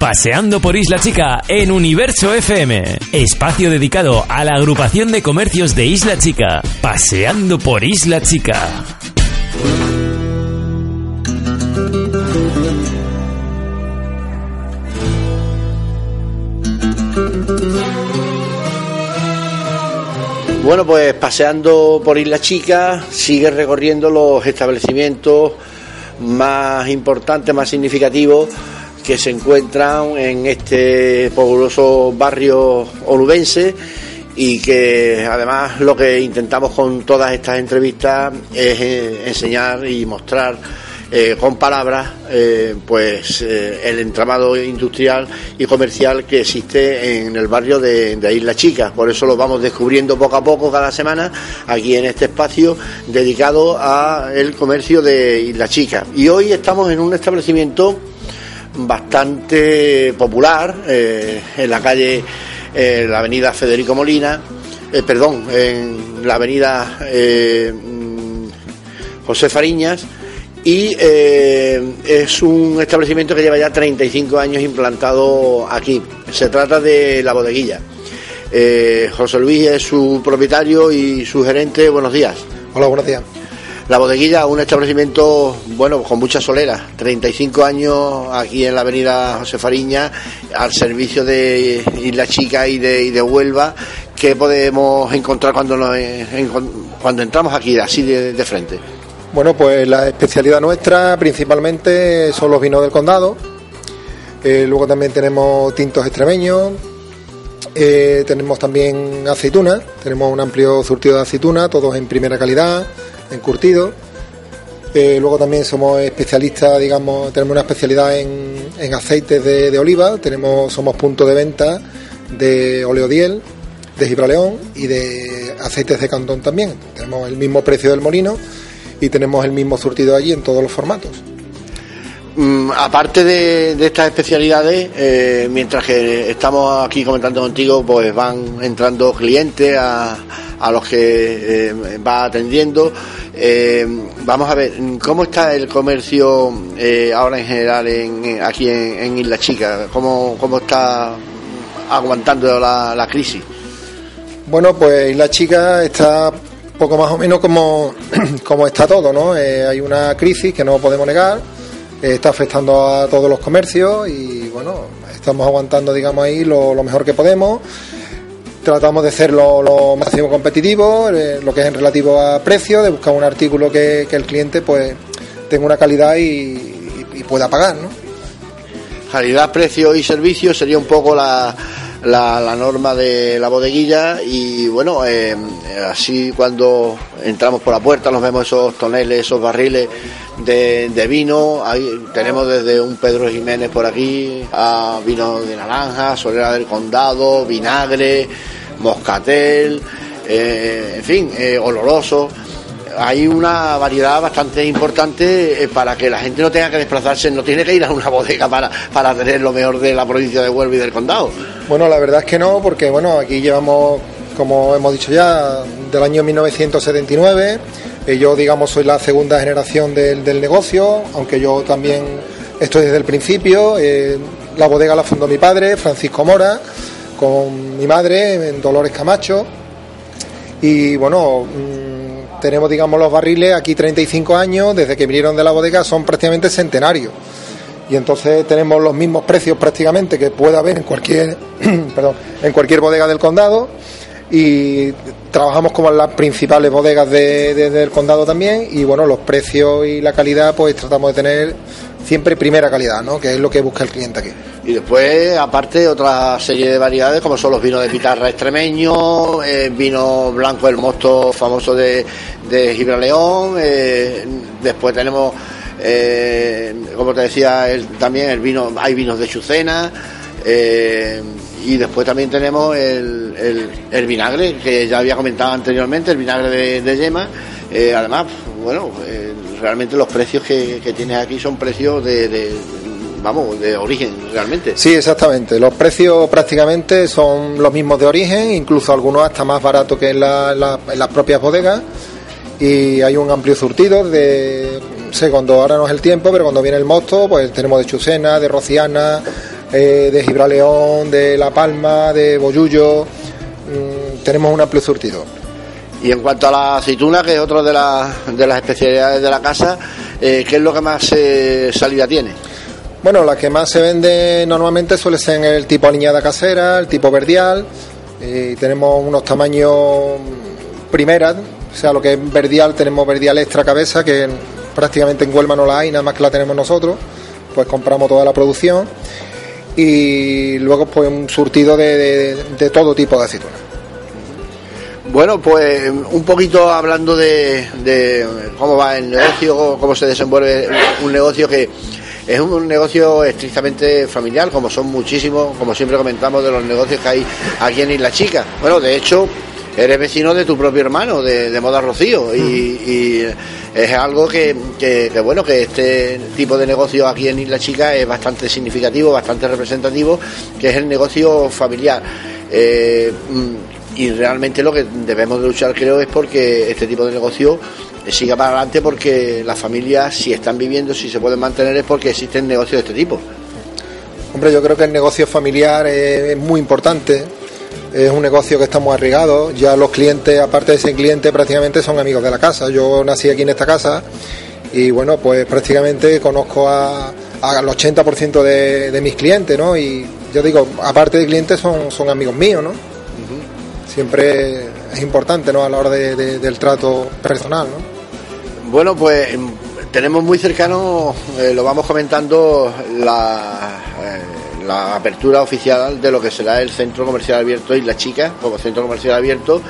Paseando por Isla Chica en Universo FM. Espacio dedicado a la agrupación de comercios de Isla Chica. Paseando por Isla Chica. Bueno, pues paseando por Isla Chica, sigue recorriendo los establecimientos más importantes, más significativos que se encuentran en este populoso barrio olubense y que además lo que intentamos con todas estas entrevistas es eh, enseñar y mostrar eh, con palabras eh, pues el entramado industrial y comercial que existe en el barrio de, de, Isla Chica. Por eso lo vamos descubriendo poco a poco cada semana aquí en este espacio dedicado al comercio de Isla Chica. Y hoy estamos en un establecimiento bastante popular en la calle en la avenida Federico Molina, eh, perdón, en la avenida eh, José Fariñas, y eh, es un establecimiento que lleva ya 35 años implantado aquí. Se trata de la bodeguilla. José Luis es su propietario y su gerente. Buenos días. Hola, buenos días. La bodeguilla, un establecimiento, bueno, con mucha solera, 35 años aquí en la avenida José Fariña, al servicio de Isla Chica y de, y de Huelva. ¿Qué podemos encontrar cuando, nos, cuando entramos aquí, así de, de frente? Bueno, pues la especialidad nuestra principalmente son los vinos del condado. Eh, luego también tenemos tintos extremeños. Eh, tenemos también aceituna. Tenemos un amplio surtido de aceituna, todos en primera calidad encurtido. Eh, luego también somos especialistas, digamos, tenemos una especialidad en, en aceites de, de, oliva, tenemos, somos punto de venta de oleodiel, de gibraleón y de aceites de cantón también. Tenemos el mismo precio del molino y tenemos el mismo surtido allí en todos los formatos. Mm, aparte de, estas especialidades, eh, mientras que estamos aquí comentando contigo, pues van entrando clientes a, a los que eh, va atendiendo. Eh, vamos a ver, ¿cómo está el comercio eh, ahora en general en, aquí en, Isla Chica? ¿Cómo, cómo está aguantando la, crisis? Bueno, pues Isla Chica está poco más o menos como, como está todo, ¿no? hay una crisis que no podemos negar está afectando a todos los comercios y bueno, estamos aguantando, digamos, ahí lo, mejor que podemos. Tratamos de ser lo, lo máximo competitivo, eh, lo que es en relativo a precio, de buscar un artículo que, que el cliente pues tenga una calidad y, y, y pueda pagar, ¿no? Calidad, precio y servicio sería un poco la, la, la, norma de la bodeguilla y bueno, eh, así cuando entramos por la puerta nos vemos esos toneles, esos barriles de, de, vino, ahí tenemos desde un Pedro Jiménez por aquí a vino de naranja, solera del condado, vinagre, moscatel, eh, en fin, eh, oloroso hay una variedad bastante importante eh, para que la gente no tenga que desplazarse, no tiene que ir a una bodega para, para tener lo mejor de la provincia de Huelva y del condado. Bueno, la verdad es que no, porque bueno, aquí llevamos, como hemos dicho ya, del año 1979. Eh, yo, digamos, soy la segunda generación del, del, negocio, aunque yo también estoy desde el principio. Eh, la bodega la fundó mi padre, Francisco Mora, con mi madre, Dolores Camacho. Y bueno, tenemos, digamos, los barriles aquí 35 años, desde que vinieron de la bodega son prácticamente centenarios. Y entonces tenemos los mismos precios prácticamente que pueda haber en cualquier, perdón, en cualquier bodega del condado. Y trabajamos como las principales bodegas de, de, del condado también. Y bueno, los precios y la calidad, pues tratamos de tener siempre primera calidad, ¿no? Que es lo que busca el cliente aquí. Y después, aparte, otra serie de variedades, como son los vinos de pitarra extremeño, eh, vino blanco, el mosto famoso de, de Gibraleón, eh, después tenemos, eh, como te decía, el, también el vino, hay vinos de Chucena, eh, y después también tenemos el, el, vinagre, que ya había comentado anteriormente, el vinagre de, de yema, eh, además, bueno, realmente los precios que, que tienes aquí son precios de, de vamos, de origen realmente. Sí, exactamente. Los precios prácticamente son los mismos de origen, incluso algunos hasta más baratos que en, la, en las propias bodegas. Y hay un amplio surtido de, sé, cuando ahora no es el tiempo, pero cuando viene el mosto, pues tenemos de Chucena, de Rociana, eh, de Gibraleón, de La Palma, de Boyullo. Mm, tenemos un amplio surtido. Y en cuanto a la aceituna, que es otra de, las de las especialidades de la casa, eh, ¿qué es lo que más eh, salida tiene? Bueno, la que más se vende normalmente suele ser el tipo aliñada casera, el tipo verdial. Y tenemos unos tamaños primeras, o sea, lo que es verdial, tenemos verdial extra cabeza, que prácticamente en Huelva no la hay, nada más que la tenemos nosotros. Pues compramos toda la producción y luego pues un surtido de, todo tipo de aceitunas. Bueno, pues un poquito hablando de, de, cómo va el negocio, cómo se desenvuelve un negocio que es un negocio estrictamente familiar, como son muchísimos, como siempre comentamos, de los negocios que hay aquí en Isla Chica. Bueno, de hecho, eres vecino de tu propio hermano, de, Moda Rocío, y, es algo que, bueno, que este tipo de negocio aquí en Isla Chica es bastante significativo, bastante representativo, que es el negocio familiar. Eh, y realmente lo que debemos de luchar creo es porque este tipo de negocio siga para adelante porque las familias si están viviendo, si se pueden mantener es porque existen negocios de este tipo. Hombre, yo creo que el negocio familiar es muy importante es un negocio que estamos arriesgados, ya los clientes, aparte de ese cliente, prácticamente son amigos de la casa. Yo nací aquí en esta casa y bueno, pues prácticamente conozco a, al 80% de, de mis clientes, ¿no? Y yo digo, aparte de clientes son, son amigos míos, ¿no? Siempre es importante, ¿no? A la hora del trato personal, ¿no? Bueno, pues tenemos muy cercano, eh, lo vamos comentando, la... La apertura oficial de lo que será el Centro Comercial Abierto Isla Chica, como Centro Comercial Abierto,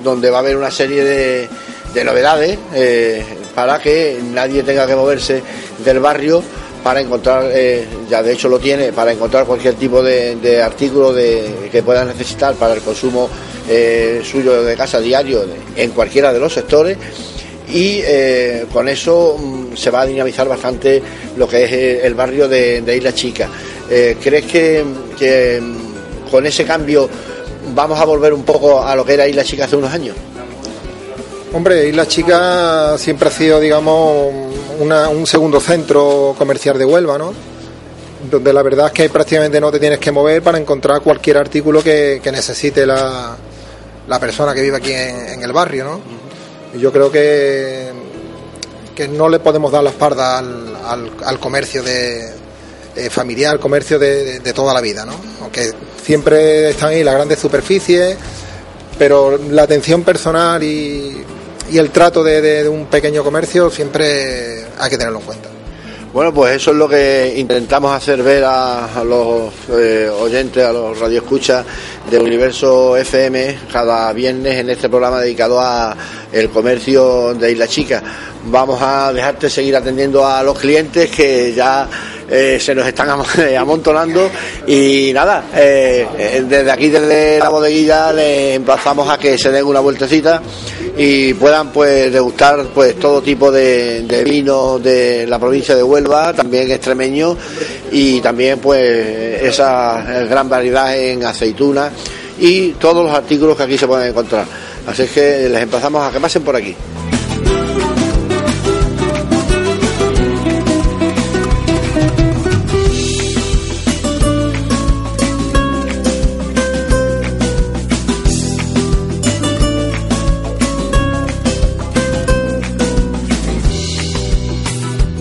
donde va a haber una serie de, novedades eh, para que nadie tenga que moverse del barrio para encontrar, eh, ya de hecho lo tiene, para encontrar cualquier tipo de, artículo de, que pueda necesitar para el consumo eh, suyo de casa diario en cualquiera de los sectores y con eso mm, se va a dinamizar bastante lo que es el barrio de Isla Chica. Eh, ¿Crees que, mm, con ese cambio vamos a volver un poco a lo que era Isla Chica hace unos años? Hombre, Isla Chica siempre ha sido, digamos, un segundo centro comercial de Huelva, ¿no? Donde la verdad es que prácticamente no te tienes que mover para encontrar cualquier artículo que, necesite la, persona que vive aquí en, el barrio, ¿no? yo creo que, que no le podemos dar la espalda al comercio de, eh, familiar, comercio de, toda la vida, ¿no? Aunque siempre están ahí las grandes superficies, pero la atención personal y, el trato de, un pequeño comercio siempre hay que tenerlo en cuenta. Bueno, pues eso es lo que intentamos hacer ver a, los eh, oyentes, a los radioescuchas de Universo FM cada viernes en este programa dedicado a el comercio de Isla Chica. Vamos a dejarte seguir atendiendo a los clientes que ya eh, se nos están amontonando y nada, eh, eh, desde aquí, desde la bodeguilla, les emplazamos a que se den una vueltecita y puedan pues degustar pues todo tipo de, de vinos de la provincia de Huelva, también extremeño y también pues esa gran variedad en aceitunas y todos los artículos que aquí se pueden encontrar. Así que les emplazamos a que pasen por aquí.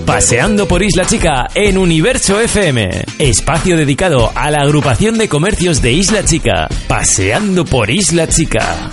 Paseando por Isla Chica en Universo FM, espacio dedicado a la agrupación de comercios de Isla Chica. Paseando por Isla Chica.